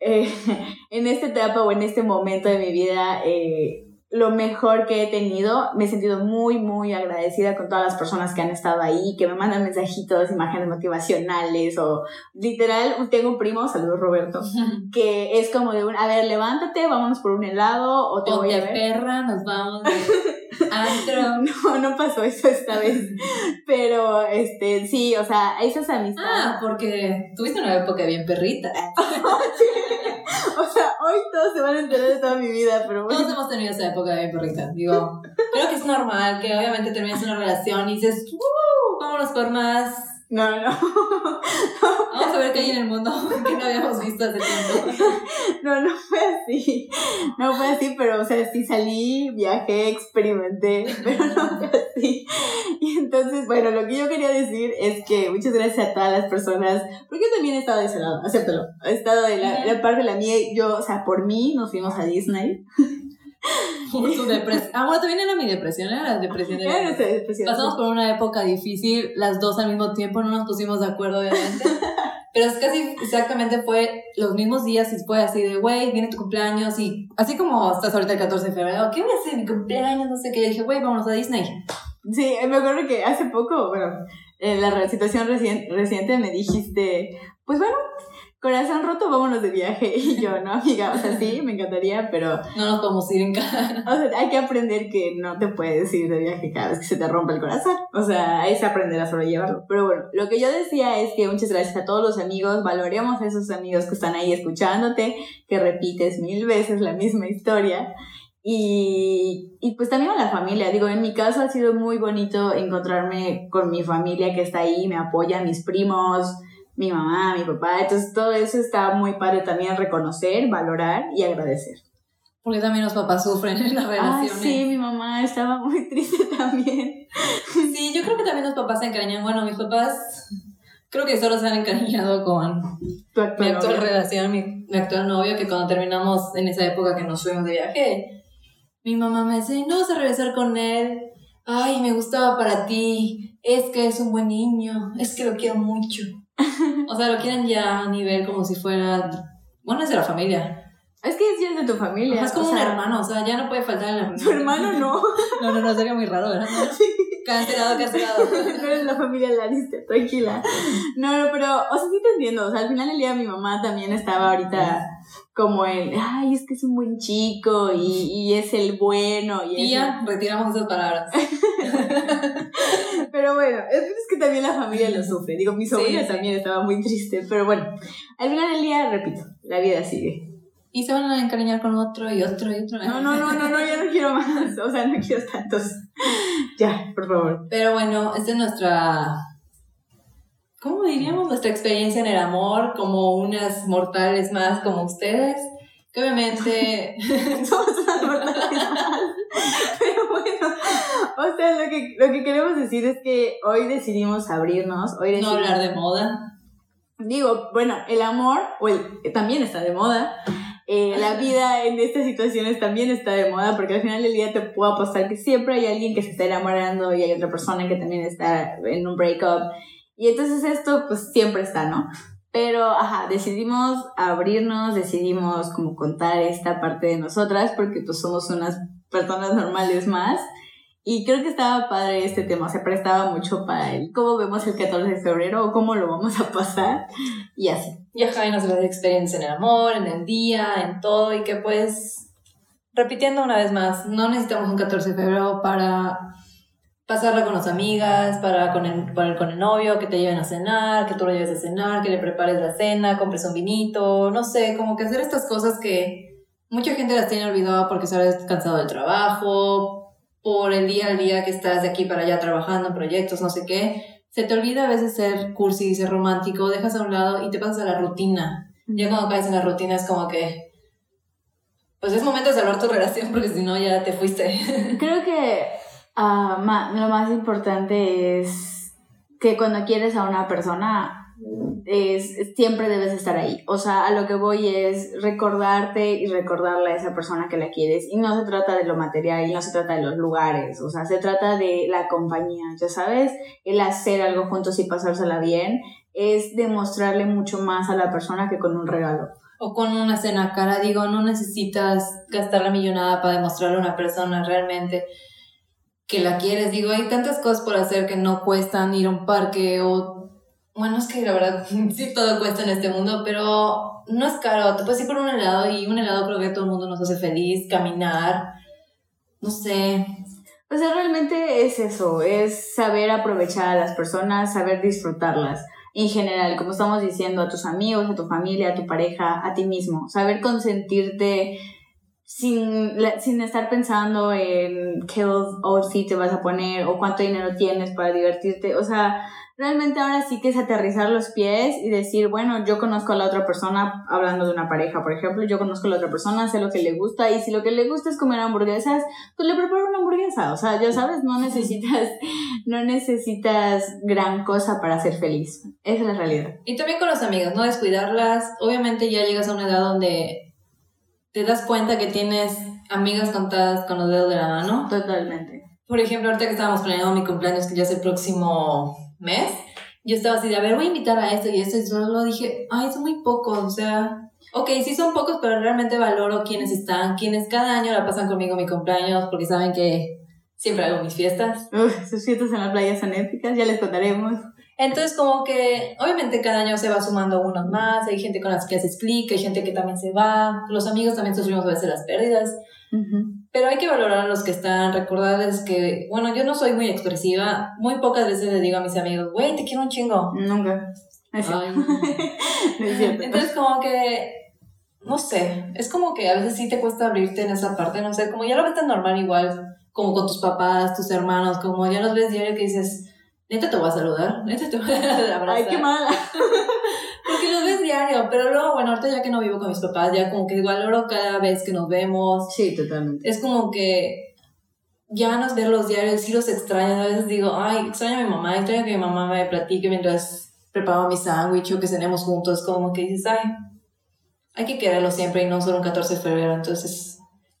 eh, en esta etapa o en este momento de mi vida, eh, lo mejor que he tenido, me he sentido muy, muy agradecida con todas las personas que han estado ahí, que me mandan mensajitos, imágenes motivacionales o literal, tengo un primo, saludos Roberto, que es como de un, a ver, levántate, vámonos por un helado o te voy Ponte a ver. perra, nos vamos antro. No, no pasó eso esta vez. Pero, este, sí, o sea, esas amistades. Ah, porque tuviste una época bien perrita. O sea, hoy todos se van a enterar de toda mi vida, pero bueno. Todos hemos tenido esa época bien perrita. Digo, creo que es normal que obviamente terminas una relación y dices, ¡Uh! Vámonos por más. No, no. Vamos a ver qué hay en el mundo que no habíamos visto hace tiempo. No, no fue así. No fue así, pero, o sea, sí salí, viajé, experimenté, pero no fue así. Y entonces, bueno, lo que yo quería decir es que muchas gracias a todas las personas, porque yo también he estado de ese lado, acéptalo. He estado de la, la parte de la mía, y yo, o sea, por mí nos fuimos a Disney. Por tu depresión. Ah, bueno, también era mi depresión, era la depresión de nuestra depresión. Pasamos por una época difícil, las dos al mismo tiempo, no nos pusimos de acuerdo, obviamente. Pero es casi exactamente fue los mismos días y fue así de, güey, viene tu cumpleaños y así como estás ahorita el 14 de febrero, ¿qué voy a hacer mi cumpleaños? No sé qué. Yo dije, güey, vámonos a Disney. Sí, me acuerdo que hace poco, bueno, en la situación recien- reciente me dijiste, pues bueno, corazón roto, vámonos de viaje. Y yo, no, amiga, o sea, sí, me encantaría, pero No nos podemos ir en cada. o sea, hay que aprender que no te puedes ir de viaje cada vez que se te rompe el corazón. O sea, es aprender a sobrellevarlo. Pero bueno, lo que yo decía es que muchas gracias a todos los amigos, valoremos a esos amigos que están ahí escuchándote, que repites mil veces la misma historia. Y, y pues también a la familia, digo, en mi caso ha sido muy bonito encontrarme con mi familia que está ahí, me apoya, mis primos, mi mamá, mi papá, entonces todo eso está muy padre también reconocer, valorar y agradecer. Porque también los papás sufren en las Ah, relaciones. sí, mi mamá estaba muy triste también. Sí, yo creo que también los papás se encariñan. Bueno, mis papás creo que solo se han encariñado con Tu mi actual actual novio. relación, mi, mi actual novio, que cuando terminamos en esa época que nos fuimos de viaje, mi mamá me dice, no vas a regresar con él. Ay, me gustaba para ti. Es que es un buen niño. Es que lo quiero mucho. O sea, lo quieren ya a nivel como si fuera... Bueno, es de la familia. Es que sí es de tu familia. Ajá, es como o un sea, hermano, o sea, ya no puede faltar la Tu hermano no. No, no, no, sería muy raro, ¿verdad? Cancelado, cancelado. no eres la familia Lannister, tranquila. No, no, pero, o sea, sí te entiendo. O sea, al final del día mi mamá también estaba ahorita como el, ay, es que es un buen chico y, y es el bueno. Y es Tía, retiramos esas palabras. Pero bueno, es, que también la familia lo sufre. Digo, mi sobrina Sí, sí. también estaba muy triste. Pero bueno, al final del día, repito, la vida sigue. Y se van a encariñar con otro y otro y otro. No, no, no, no, no, ya no quiero más. O sea, no quiero tantos. Ya, por favor. Pero bueno, esta es nuestra. ¿Cómo diríamos? Nuestra experiencia en el amor, como unas mortales más como ustedes. Que obviamente. Somos unas mortales más. Pero bueno, o sea, lo que, lo que queremos decir es que hoy decidimos abrirnos. Hoy no decidimos, hablar de moda. Digo, bueno, el amor o el, también está de moda. Eh, la vida en estas situaciones también está de moda porque al final del día te puedo apostar que siempre hay alguien que se está enamorando y hay otra persona que también está en un breakup. Y entonces esto pues siempre está, ¿no? Pero, ajá, decidimos abrirnos, decidimos como contar esta parte de nosotras porque pues somos unas personas normales más. Y creo que estaba padre este tema, se prestaba mucho para el cómo vemos el 14 de febrero o cómo lo vamos a pasar y así. Y ajá, y nos habla de experiencia en el amor, en el día, en todo, y que pues, repitiendo una vez más, no necesitamos un 14 de febrero para pasarla con las amigas, para con el, para con el novio, que te lleven a cenar, que tú lo lleves a cenar, que le prepares la cena, compres un vinito, no sé, como que hacer estas cosas que mucha gente las tiene olvidado porque se ha cansado del trabajo, por el día al día que estás de aquí para allá trabajando proyectos, no sé qué. Se te olvida a veces ser cursi, ser romántico, dejas a un lado y te pasas a la rutina. Ya cuando caes en la rutina es como que. Pues es momento de salvar tu relación porque si no ya te fuiste. Creo que ma- lo más importante es que cuando quieres a una persona es, siempre debes estar ahí. O sea, a lo que voy es recordarte y recordarle a esa persona que la quieres. Y no se trata de lo material, y no se trata de los lugares. O sea, se trata de la compañía. Ya sabes, el hacer algo juntos y pasársela bien es demostrarle mucho más a la persona que con un regalo. O con una cena cara, digo, no necesitas gastar la millonada para demostrarle a una persona realmente que la quieres. Digo, hay tantas cosas por hacer que no cuestan ir a un parque o... Bueno, es que la verdad sí todo cuesta en este mundo, pero no es caro. Te puedes ir por un helado y un helado creo que todo el mundo nos hace feliz, caminar, no sé, O sea, realmente es eso, es saber aprovechar a las personas, saber disfrutarlas. En general, como estamos diciendo, a tus amigos, a tu familia, a tu pareja, a ti mismo. Saber consentirte sin, sin estar pensando en qué outfit te vas a poner o cuánto dinero tienes para divertirte. O sea, realmente ahora sí que es aterrizar los pies y decir, bueno, yo conozco a la otra persona, hablando de una pareja, por ejemplo, yo conozco a la otra persona, sé lo que le gusta y si lo que le gusta es comer hamburguesas, pues le preparo una hamburguesa. O sea, ya sabes, no necesitas, no necesitas gran cosa para ser feliz. Esa es la realidad. Y también con los amigos, no descuidarlas. Obviamente ya llegas a una edad donde te das cuenta que tienes amigas contadas con los dedos de la mano. Totalmente. Por ejemplo, ahorita que estábamos planeando mi cumpleaños, que ya es el próximo mes, yo estaba así de, a ver, voy a invitar a esto y esto, y solo dije, ay, son muy pocos, o sea, ok, sí son pocos, pero realmente valoro quienes están, quienes cada año la pasan conmigo mi cumpleaños, porque saben que siempre hago mis fiestas. Uf, sus fiestas en la playa son épicas, ya les contaremos. Entonces, como que, obviamente cada año se va sumando unos más, hay gente con las que haces clic, hay gente que también se va, los amigos también sufrimos a veces las pérdidas. Pero hay que valorar a los que están, recordarles que, bueno, yo no soy muy expresiva, muy pocas veces le digo a mis amigos, güey, te quiero un chingo. Nunca. Ay. Entonces, como que, no sé, es como que a veces sí te cuesta abrirte en esa parte, no sé, como ya lo ves tan normal igual, como con tus papás, tus hermanos, como ya los ves diario que dices, neta te voy a saludar, neta te voy a abrazar. Ay, qué mala. Porque los ves diario, pero luego, bueno, ahorita ya que no vivo con mis papás, ya como que valoro cada vez que nos vemos, Sí, totalmente. es como que ya no es verlos diarios, sí los extraño. A veces digo, ay, extraño a mi mamá, extraño que mi mamá me platique mientras preparo mi sándwich o que cenemos juntos. Como que dices, ay, hay que quererlo siempre y no solo un 14 de febrero. Entonces,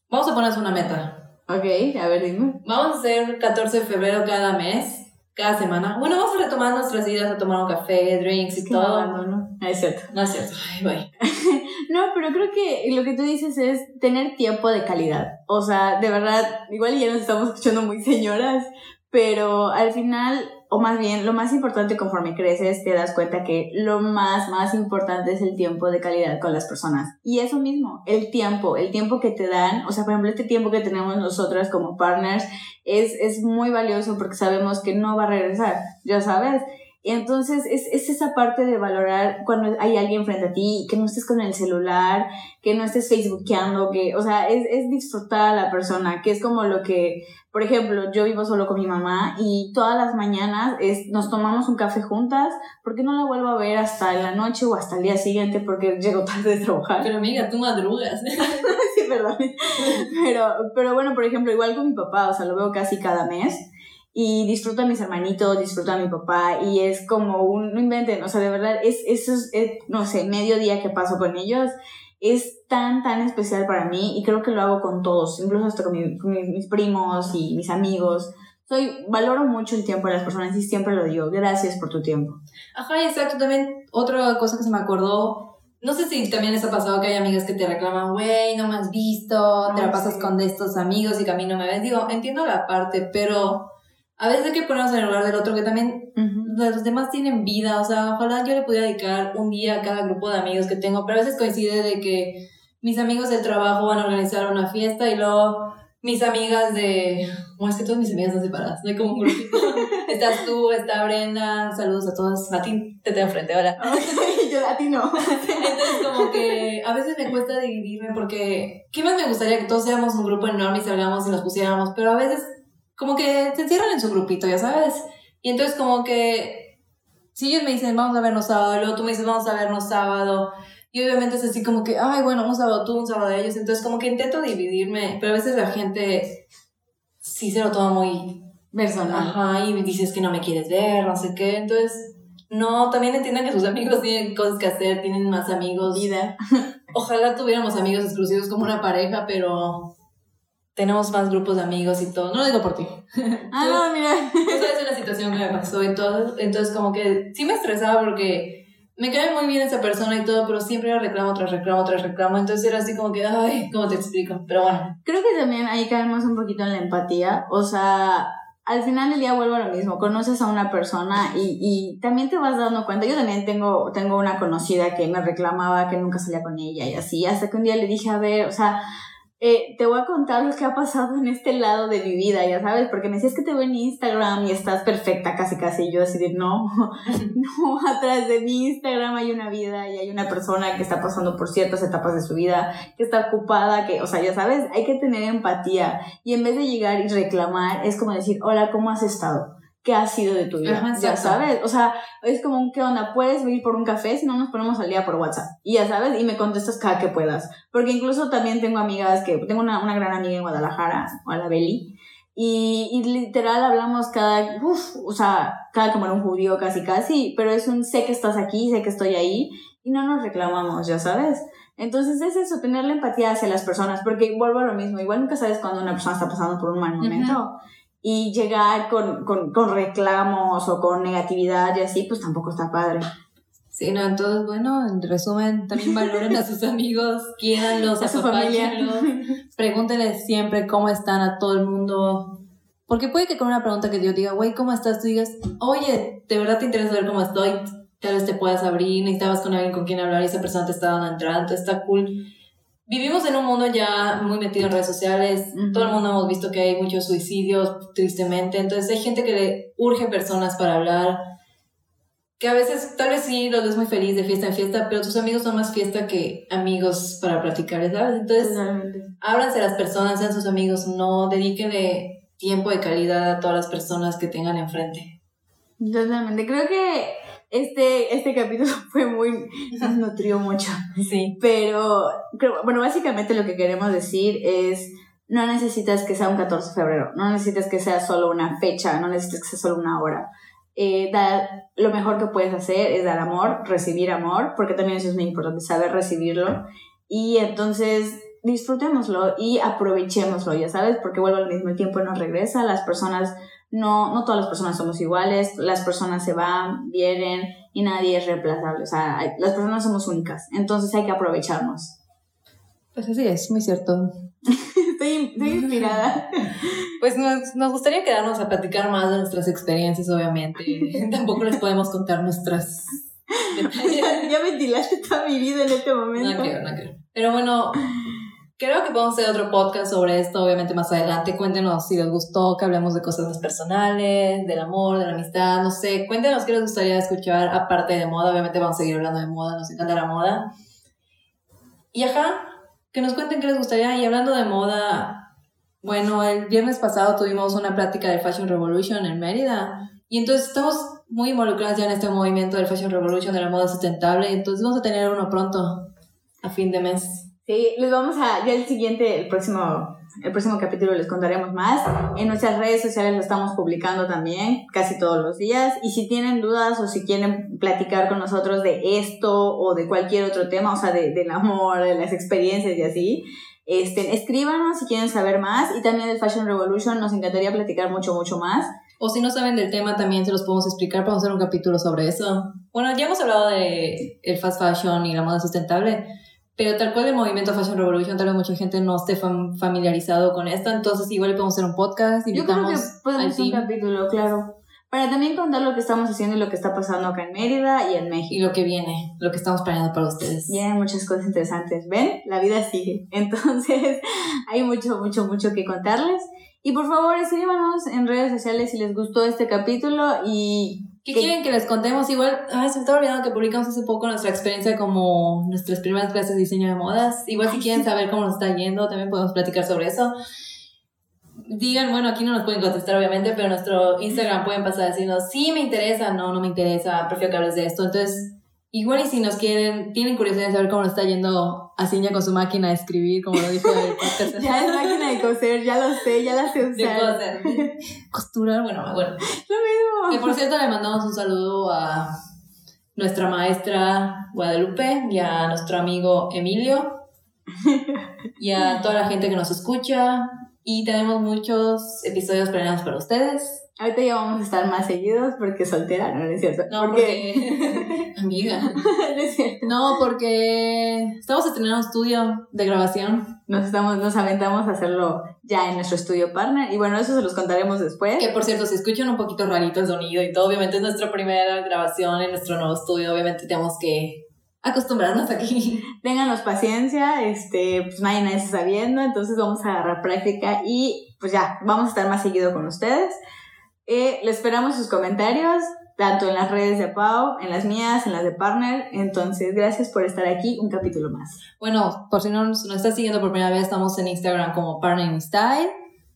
vamos a ponernos una meta. Ok, a ver, dime. Vamos a hacer 14 de febrero cada mes, cada semana. Bueno, vamos a retomar nuestras idas a tomar un café, drinks y no, todo. no, no. Ah, Es cierto. No es cierto. Ay, güey. No, pero creo que lo que tú dices es tener tiempo de calidad. O sea, de verdad, igual ya nos estamos escuchando muy señoras, pero al final, o más bien, lo más importante conforme creces, te das cuenta que lo más, más importante es el tiempo de calidad con las personas. Y eso mismo, el tiempo, el tiempo que te dan, o sea, por ejemplo, este tiempo que tenemos nosotras como partners es, es muy valioso porque sabemos que no va a regresar, ya sabes. Y entonces es, es esa parte de valorar cuando hay alguien frente a ti, que no estés con el celular, que no estés facebookeando, que, o sea, es, es disfrutar a la persona, que es como lo que, por ejemplo, yo vivo solo con mi mamá y todas las mañanas es, nos tomamos un café juntas, porque no la vuelvo a ver hasta la noche o hasta el día siguiente porque llego tarde de trabajar. Pero amiga, tú madrugas. sí, perdón. Pero, pero bueno, por ejemplo, igual con mi papá, o sea, lo veo casi cada mes y disfruto a mis hermanitos, disfruto a mi papá y es como un, no inventen, o sea, de verdad, es, eso es, es, no sé, medio día que paso con ellos es tan, tan especial para mí y creo que lo hago con todos, incluso hasta con, mi- con mi- mis primos y mis amigos. Soy, valoro mucho el tiempo de las personas y siempre lo digo, gracias por tu tiempo. Ajá, exacto. También otra cosa que se me acordó. No sé si también les ha pasado que hay amigas que te reclaman, güey, no me has visto, te la pasas sí. con de estos amigos y que a mí no me ves. Digo, entiendo la parte, pero a veces hay que ponernos en el lugar del otro, que también los demás tienen vida. O sea, ojalá yo le pudiera dedicar un día a cada grupo de amigos que tengo, pero a veces coincide de que mis amigos del trabajo van a organizar una fiesta y luego mis amigas de... Bueno, es que todas mis amigas están separadas, no hay como un grupito. Estás tú, está Brenda, saludos a todas. Martín, te tengo enfrente, hola. Yo a ti no. Entonces, como que a veces me cuesta dividirme porque, ¿qué más me gustaría que todos seamos un grupo enorme y salgamos y nos pusiéramos? Pero a veces, como que se encierran en su grupito, ya sabes. Y entonces, como que, si ellos me dicen, vamos a vernos sábado, luego tú me dices, vamos a vernos sábado. Y obviamente es así como que, ay, bueno, un sábado tú, un sábado ellos. Entonces, como que intento dividirme, pero a veces la gente sí se lo toma muy Personal. Ajá, y dices que no me quieres ver, no sé qué. Entonces, no, también entiendan que sus amigos tienen cosas que hacer, tienen más amigos. Vida. Ojalá tuviéramos amigos exclusivos como una pareja, pero tenemos más grupos de amigos y todo. No lo digo por ti. Ah, no, mira. Tú sabes la situación que me pasó todo. Entonces, como que sí me estresaba porque me cae muy bien esa persona y todo, pero siempre era reclamo tras reclamo tras reclamo. Entonces era así como que, ay, ¿cómo te explico? Pero bueno. Creo que también ahí caemos un poquito en la empatía. O sea, al final del día vuelvo a lo mismo. Conoces a una persona y, y también te vas dando cuenta. Yo también tengo, tengo una conocida que me reclamaba que nunca salía con ella y así. Hasta que un día le dije, a ver, o sea, eh, te voy a contar lo que ha pasado en este lado de mi vida, ya sabes, porque me decías que te veo en Instagram y estás perfecta casi casi, y yo así de no, no, atrás de mi Instagram hay una vida y hay una persona que está pasando por ciertas etapas de su vida, que está ocupada, que, o sea, ya sabes, hay que tener empatía y en vez de llegar y reclamar, es como decir, hola, ¿cómo has estado? ¿Qué ha sido de tu vida? Ajá, ya sabes, o sea, es como un, ¿qué onda? ¿Puedes venir por un café? Si no, nos ponemos al día por WhatsApp. Y ya sabes, y me contestas cada que puedas. Porque incluso también tengo amigas que, tengo una, una gran amiga en Guadalajara, o la Beli, y, y literal hablamos cada, uf, o sea, cada como era un judío casi casi, pero es un sé que estás aquí, sé que estoy ahí, y no nos reclamamos, ya sabes. Entonces es eso, tener la empatía hacia las personas, porque vuelvo a lo mismo, igual nunca sabes cuando una persona está pasando por un mal momento. Y llegar con, con, con reclamos o con negatividad y así, pues tampoco está padre. Sí, no, entonces, bueno, en resumen, también valoren a sus amigos, quiéranlos, A su familia. pregúntenles siempre cómo están a todo el mundo. Porque puede que con una pregunta que yo diga, güey, ¿cómo estás? Tú digas, oye, ¿de verdad te interesa saber cómo estoy? Tal vez te puedas abrir, necesitabas con alguien con quien hablar y esa persona te está dando entrada, entonces está cool. Vivimos en un mundo ya muy metido en redes sociales, Ujú. todo el mundo hemos visto que hay muchos suicidios, tristemente, entonces hay gente que le urge personas para hablar, que a veces tal vez sí los ves muy feliz de fiesta en fiesta, pero tus amigos son más fiesta que amigos para platicar, ¿sabes? Entonces, Totalmente. ábranse las personas, sean sus amigos, no dedíquenle tiempo de calidad a todas las personas que tengan enfrente. Totalmente. Creo que este, este capítulo fue muy, nos nutrió mucho. Sí. Pero, bueno, básicamente lo que queremos decir es, no necesitas que sea un 14 de febrero, no necesitas que sea solo una fecha, no necesitas que sea solo una hora. Eh, dar, lo mejor que puedes hacer es dar amor, recibir amor, porque también eso es muy importante, saber recibirlo. Y entonces disfrutémoslo y aprovechémoslo, ya sabes, porque vuelvo al mismo tiempo nos regresa, las personas, no, no todas las personas somos iguales, las personas se van, vienen y nadie es reemplazable, o sea, hay- las personas somos únicas, entonces hay que aprovecharnos. Pues así es, muy cierto. Estoy, estoy inspirada. Pues nos, nos gustaría quedarnos a platicar más de nuestras experiencias, obviamente. Tampoco les podemos contar nuestras ya, ya ventilaste toda mi vida en este momento. No creo, no creo. Pero bueno, creo que podemos hacer otro podcast sobre esto, obviamente más adelante. Cuéntenos si les gustó que hablemos de cosas más personales, del amor, de la amistad, no sé. Cuéntenos qué les gustaría escuchar aparte de moda. Obviamente vamos a seguir hablando de moda, nos encanta la moda. Y ajá, que nos cuenten qué les gustaría. Y hablando de moda, bueno, el viernes pasado tuvimos una plática del Fashion Revolution en Mérida. Y entonces estamos muy involucrados ya en este movimiento del Fashion Revolution, de la moda sustentable. Entonces vamos a tener uno pronto, a fin de mes. Sí, les vamos a, ya el siguiente, el próximo, el próximo capítulo les contaremos más. En nuestras redes sociales lo estamos publicando también, casi todos los días. Y si tienen dudas o si quieren platicar con nosotros de esto o de cualquier otro tema, o sea, de, del amor, de las experiencias y así, este, escríbanos si quieren saber más. Y también del Fashion Revolution, nos encantaría platicar mucho, mucho más. O si no saben del tema, también se los podemos explicar. Podemos hacer un capítulo sobre eso. Bueno, ya hemos hablado de el fast fashion y la moda sustentable, pero tal cual el movimiento Fashion Revolution, tal vez mucha gente no esté fam- familiarizado con esto. Entonces, igual podemos hacer un podcast. Yo creo que podemos hacer un capítulo, claro. Para también contar lo que estamos haciendo y lo que está pasando acá en Mérida y en México. y lo que viene, lo que estamos planeando para ustedes. Vienen muchas cosas interesantes. ¿Ven? La vida sigue. Entonces, hay mucho, mucho, mucho que contarles. Y por favor, escríbanos en redes sociales si les gustó este capítulo y... ¿Qué que- quieren que les contemos? Igual, ay, se me estaba olvidando que publicamos hace poco nuestra experiencia como nuestras primeras clases de diseño de modas. Igual si quieren saber cómo nos está yendo, también podemos platicar sobre eso. Digan, bueno, aquí no nos pueden contestar obviamente, pero nuestro Instagram pueden pasar a decirnos, sí me interesa, no, no me interesa, prefiero que hables de esto. Entonces, igual y si nos quieren, tienen curiosidad de saber cómo nos está yendo a Ciña con su máquina de escribir, como lo dijo el podcast. Ya es máquina de coser, ya lo sé, ya la sé de usar. coser. Costurar, bueno, bueno. Lo mismo. Que por cierto le mandamos un saludo a nuestra maestra Guadalupe y a nuestro amigo Emilio y a toda la gente que nos escucha. Y tenemos muchos episodios planeados para ustedes. Ahorita ya vamos a estar más seguidos porque soltera, ¿no? No es cierto. No, porque... Amiga. no es cierto. No, porque estamos estrenando un estudio de grabación. Nos, estamos, nos aventamos a hacerlo ya en nuestro estudio partner. Y bueno, eso se los contaremos después. Que por cierto, si escuchan un poquito rarito el sonido y todo, obviamente es nuestra primera grabación en nuestro nuevo estudio. Obviamente tenemos que acostumbrarnos aquí. Ténganos paciencia, este, pues nadie, nadie está sabiendo, entonces vamos a agarrar práctica y pues ya, vamos a estar más seguido con ustedes. Eh, le esperamos sus comentarios, tanto en las redes de Pau, en las mías, en las de Partner. Entonces, gracias por estar aquí, un capítulo más. Bueno, por si no nos, nos estás siguiendo por primera vez, estamos en Instagram como Partner in Style.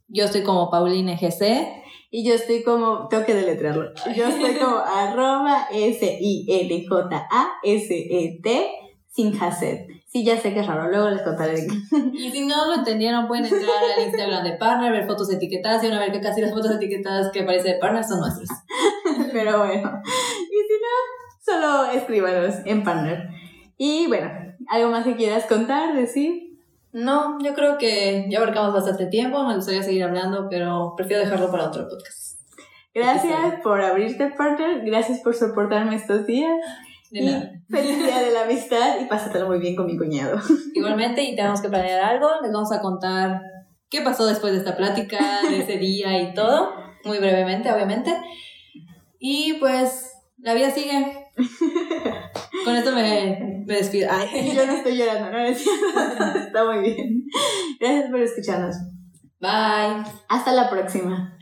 Yo estoy como Pauline GC. Y yo estoy como, tengo que deletrearlo, yo estoy como arroba S-I-N-J-A-S-E-T sin Hasset. Sí, ya sé que es raro, luego les contaré. Y si no lo entendieron, pueden entrar al Instagram de Partner, ver fotos etiquetadas y van a ver que casi las fotos etiquetadas que aparece de Partner son nuestras. Pero bueno, y si no, solo escríbanos en Partner. Y bueno, ¿algo más que quieras contar, decir? No, yo creo que ya abarcamos bastante tiempo, me gustaría seguir hablando, pero prefiero dejarlo para otro podcast. Gracias por abrirte, Partner. Gracias por soportarme estos días. De y nada. feliz día de la amistad y pásatelo muy bien con mi cuñado. Igualmente, y tenemos que planear algo, les vamos a contar qué pasó después de esta plática, de ese día y todo, muy brevemente, obviamente. Y pues, la vida sigue. Con esto me, me despido. Ay. Yo no estoy llorando, no es. Está muy bien. Gracias por escucharnos. Bye. Hasta la próxima.